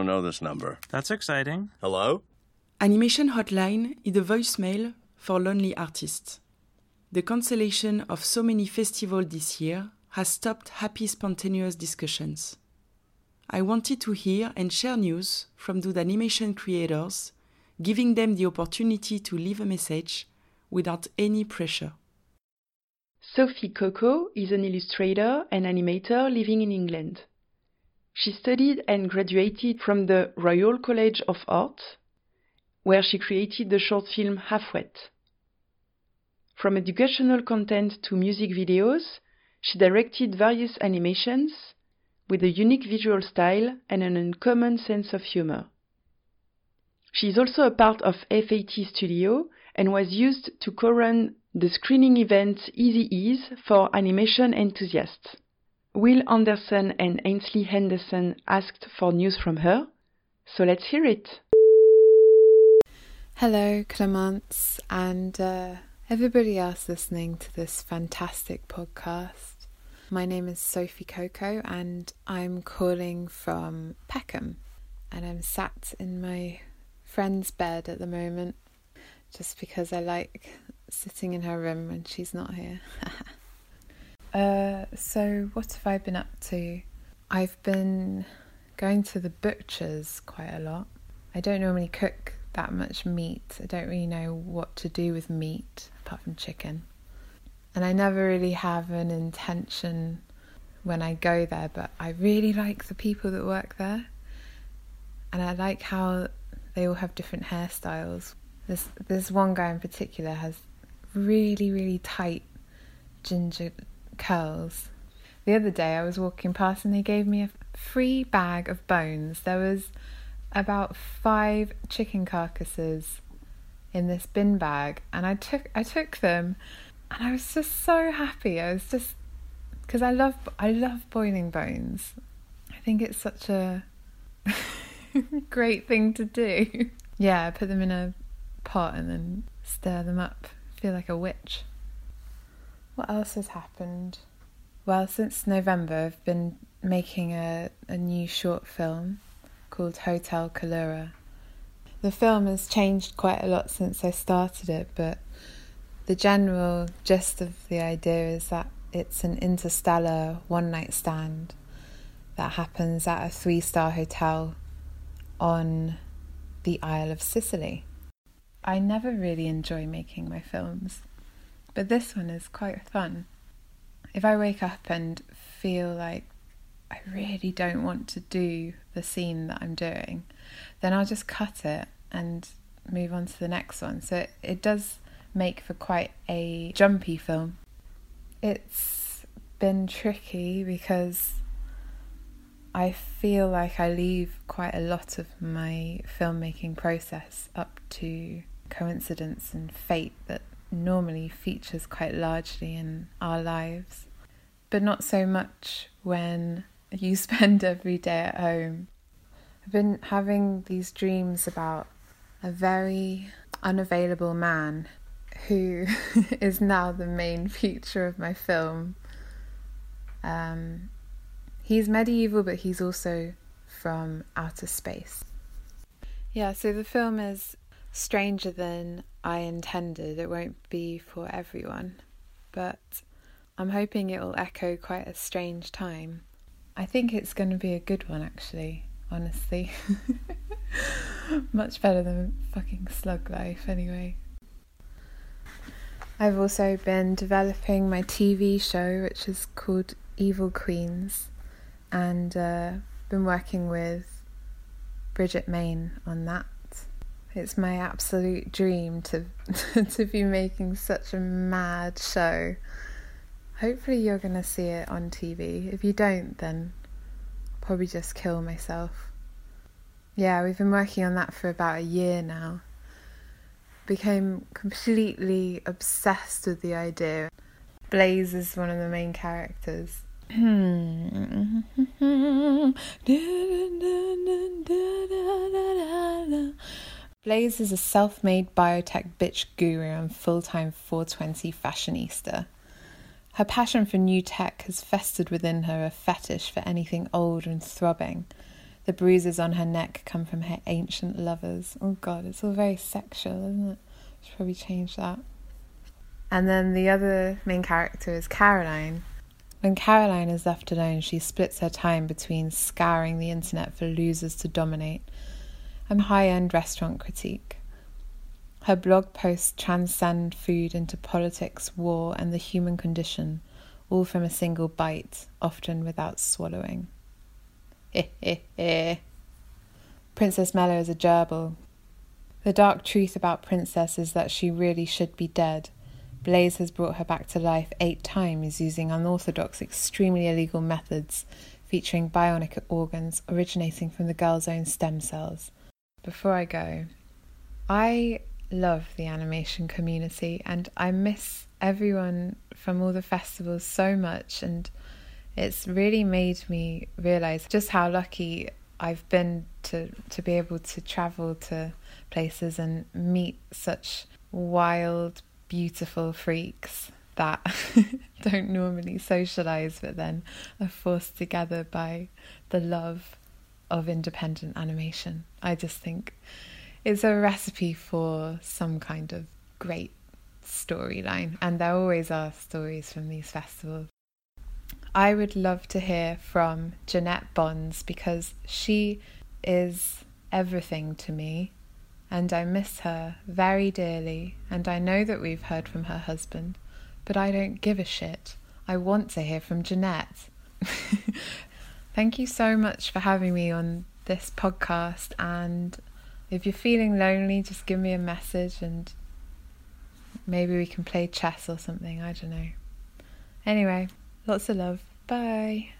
don't know this number. That's exciting. Hello? Animation Hotline is a voicemail for lonely artists. The cancellation of so many festivals this year has stopped happy spontaneous discussions. I wanted to hear and share news from those animation creators, giving them the opportunity to leave a message without any pressure. Sophie Koko is an illustrator and animator living in England. She studied and graduated from the Royal College of Art, where she created the short film Half Wet. From educational content to music videos, she directed various animations with a unique visual style and an uncommon sense of humor. She is also a part of FAT Studio and was used to co-run the screening event Easy Ease for animation enthusiasts. Will Anderson and Ainslie Henderson asked for news from her, so let's hear it. Hello, Clemence, and uh, everybody else listening to this fantastic podcast. My name is Sophie Koko, and I'm calling from Peckham. And I'm sat in my friend's bed at the moment, just because I like sitting in her room when she's not here. uh, so, what have I been up to? I've been going to the butcher's quite a lot. I don't normally cook that much meat. I don't really know what to do with meat apart from chicken and I never really have an intention when I go there, but I really like the people that work there, and I like how they all have different hairstyles. This there's one guy in particular has really really tight ginger curls. The other day I was walking past and they gave me a free bag of bones. There was about five chicken carcasses in this bin bag, and I took I took them and I was just so happy. I was just because I love I love boiling bones. I think it's such a great thing to do. Yeah, put them in a pot and then stir them up. Feel like a witch. What else has happened? Well, since November, I've been making a, a new short film called Hotel Kalura. The film has changed quite a lot since I started it, but the general gist of the idea is that it's an interstellar one night stand that happens at a three star hotel on the Isle of Sicily. I never really enjoy making my films, but this one is quite fun. If I wake up and feel like I really don't want to do the scene that I'm doing, then I'll just cut it and move on to the next one. So it, it does make for quite a jumpy film. It's been tricky because I feel like I leave quite a lot of my filmmaking process up to coincidence and fate that normally features quite largely in our lives, but not so much when you spend every day at home. I've been having these dreams about a very unavailable man who is now the main feature of my film. Um, he's medieval, but he's also from outer space. Yeah, so the film is stranger than I intended. It won't be for everyone, but I'm hoping it will echo quite a strange time. I think it's going to be a good one, actually, honestly. Much better than fucking slug life, anyway. I've also been developing my TV show, which is called Evil Queens, and uh, been working with Bridget Main on that. It's my absolute dream to to be making such a mad show. Hopefully, you're gonna see it on TV. If you don't, then I'll probably just kill myself. Yeah, we've been working on that for about a year now became completely obsessed with the idea. Blaze is one of the main characters. Hmm. Blaze is a self made biotech bitch guru and full time 420 fashionista. Her passion for new tech has festered within her a fetish for anything old and throbbing The bruises on her neck come from her ancient lovers. Oh god, it's all very sexual, isn't it? Should probably change that. And then the other main character is Caroline. When Caroline is left alone, she splits her time between scouring the internet for losers to dominate and high end restaurant critique. Her blog posts transcend food into politics, war, and the human condition, all from a single bite, often without swallowing. Princess Mellow is a gerbil. The dark truth about Princess is that she really should be dead. Blaze has brought her back to life eight times using unorthodox, extremely illegal methods, featuring bionic organs originating from the girl's own stem cells. Before I go, I love the animation community and I miss everyone from all the festivals so much and it's really made me realize just how lucky I've been to to be able to travel to places and meet such wild beautiful freaks that don't normally socialize but then are forced together by the love of independent animation. I just think it's a recipe for some kind of great storyline, and there always are stories from these festivals. I would love to hear from Jeanette Bonds because she is everything to me, and I miss her very dearly. And I know that we've heard from her husband, but I don't give a shit. I want to hear from Jeanette. Thank you so much for having me on this podcast. And if you're feeling lonely, just give me a message and maybe we can play chess or something. I don't know. Anyway, lots of love. Bye.